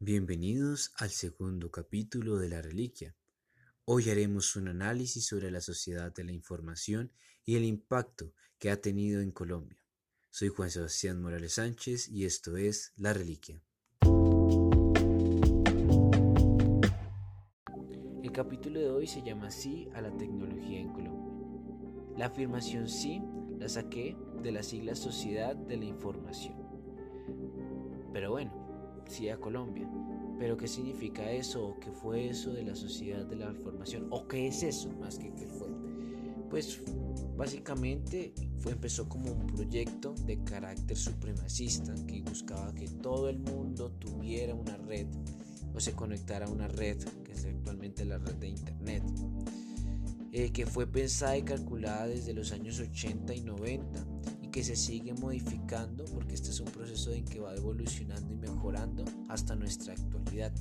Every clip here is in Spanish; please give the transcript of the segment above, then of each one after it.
Bienvenidos al segundo capítulo de La Reliquia. Hoy haremos un análisis sobre la sociedad de la información y el impacto que ha tenido en Colombia. Soy Juan Sebastián Morales Sánchez y esto es La Reliquia. El capítulo de hoy se llama Sí a la tecnología en Colombia. La afirmación sí la saqué de la sigla Sociedad de la Información. Pero bueno, sí a Colombia. Pero ¿qué significa eso? ¿O qué fue eso de la Sociedad de la Información? ¿O qué es eso más que qué fue? Pues básicamente fue, empezó como un proyecto de carácter supremacista que buscaba que todo el mundo tuviera una red o se conectara a una red, que es actualmente la red de Internet. Eh, que fue pensada y calculada desde los años 80 y 90 y que se sigue modificando porque este es un proceso en que va evolucionando y mejorando hasta nuestra actualidad.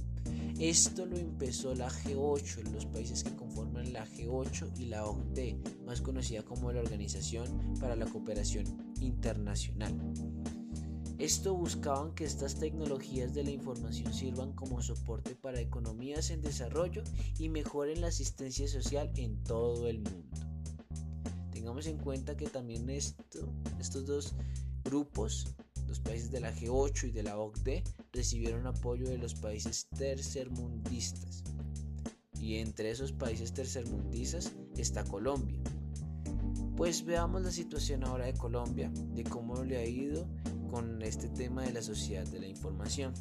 Esto lo empezó la G8 en los países que conforman la G8 y la OCDE, más conocida como la Organización para la Cooperación Internacional. Esto buscaban que estas tecnologías de la información sirvan como soporte para economías en desarrollo y mejoren la asistencia social en todo el mundo. Tengamos en cuenta que también esto, estos dos grupos, los países de la G8 y de la OCDE, recibieron apoyo de los países tercermundistas. Y entre esos países tercermundistas está Colombia. Pues veamos la situación ahora de Colombia, de cómo le ha ido con este tema de la sociedad de la información.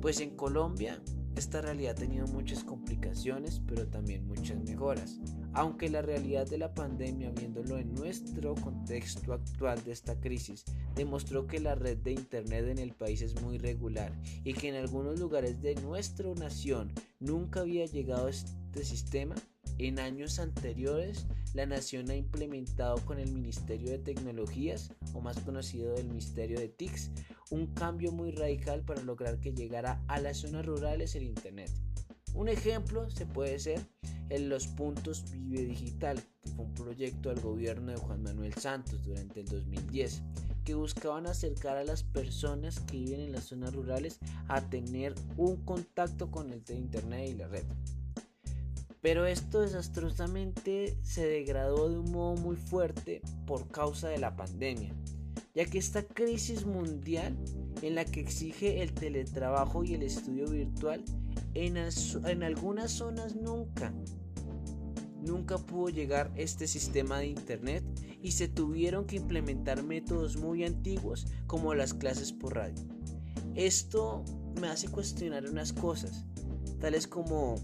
Pues en Colombia esta realidad ha tenido muchas complicaciones, pero también muchas mejoras. Aunque la realidad de la pandemia, viéndolo en nuestro contexto actual de esta crisis, demostró que la red de Internet en el país es muy regular y que en algunos lugares de nuestra nación nunca había llegado este sistema, en años anteriores, la nación ha implementado con el Ministerio de Tecnologías, o más conocido del Ministerio de TICS, un cambio muy radical para lograr que llegara a las zonas rurales el Internet. Un ejemplo se puede ser en los puntos Vive Digital, que fue un proyecto del gobierno de Juan Manuel Santos durante el 2010, que buscaban acercar a las personas que viven en las zonas rurales a tener un contacto con el Internet y la red. Pero esto desastrosamente se degradó de un modo muy fuerte por causa de la pandemia, ya que esta crisis mundial en la que exige el teletrabajo y el estudio virtual en, en algunas zonas nunca, nunca pudo llegar este sistema de internet y se tuvieron que implementar métodos muy antiguos como las clases por radio. Esto me hace cuestionar unas cosas, tales como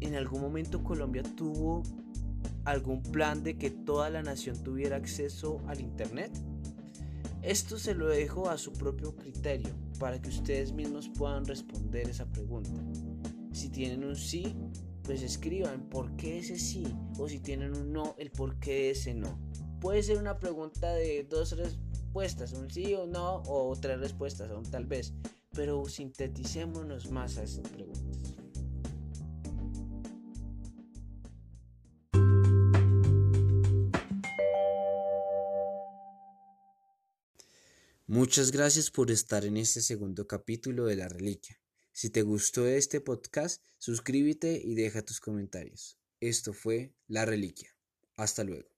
en algún momento Colombia tuvo algún plan de que toda la nación tuviera acceso al Internet? Esto se lo dejo a su propio criterio para que ustedes mismos puedan responder esa pregunta. Si tienen un sí, pues escriban por qué ese sí o si tienen un no, el por qué ese no. Puede ser una pregunta de dos respuestas, un sí o no o tres respuestas, un tal vez, pero sinteticémonos más a esas preguntas. Muchas gracias por estar en este segundo capítulo de La Reliquia. Si te gustó este podcast, suscríbete y deja tus comentarios. Esto fue La Reliquia. Hasta luego.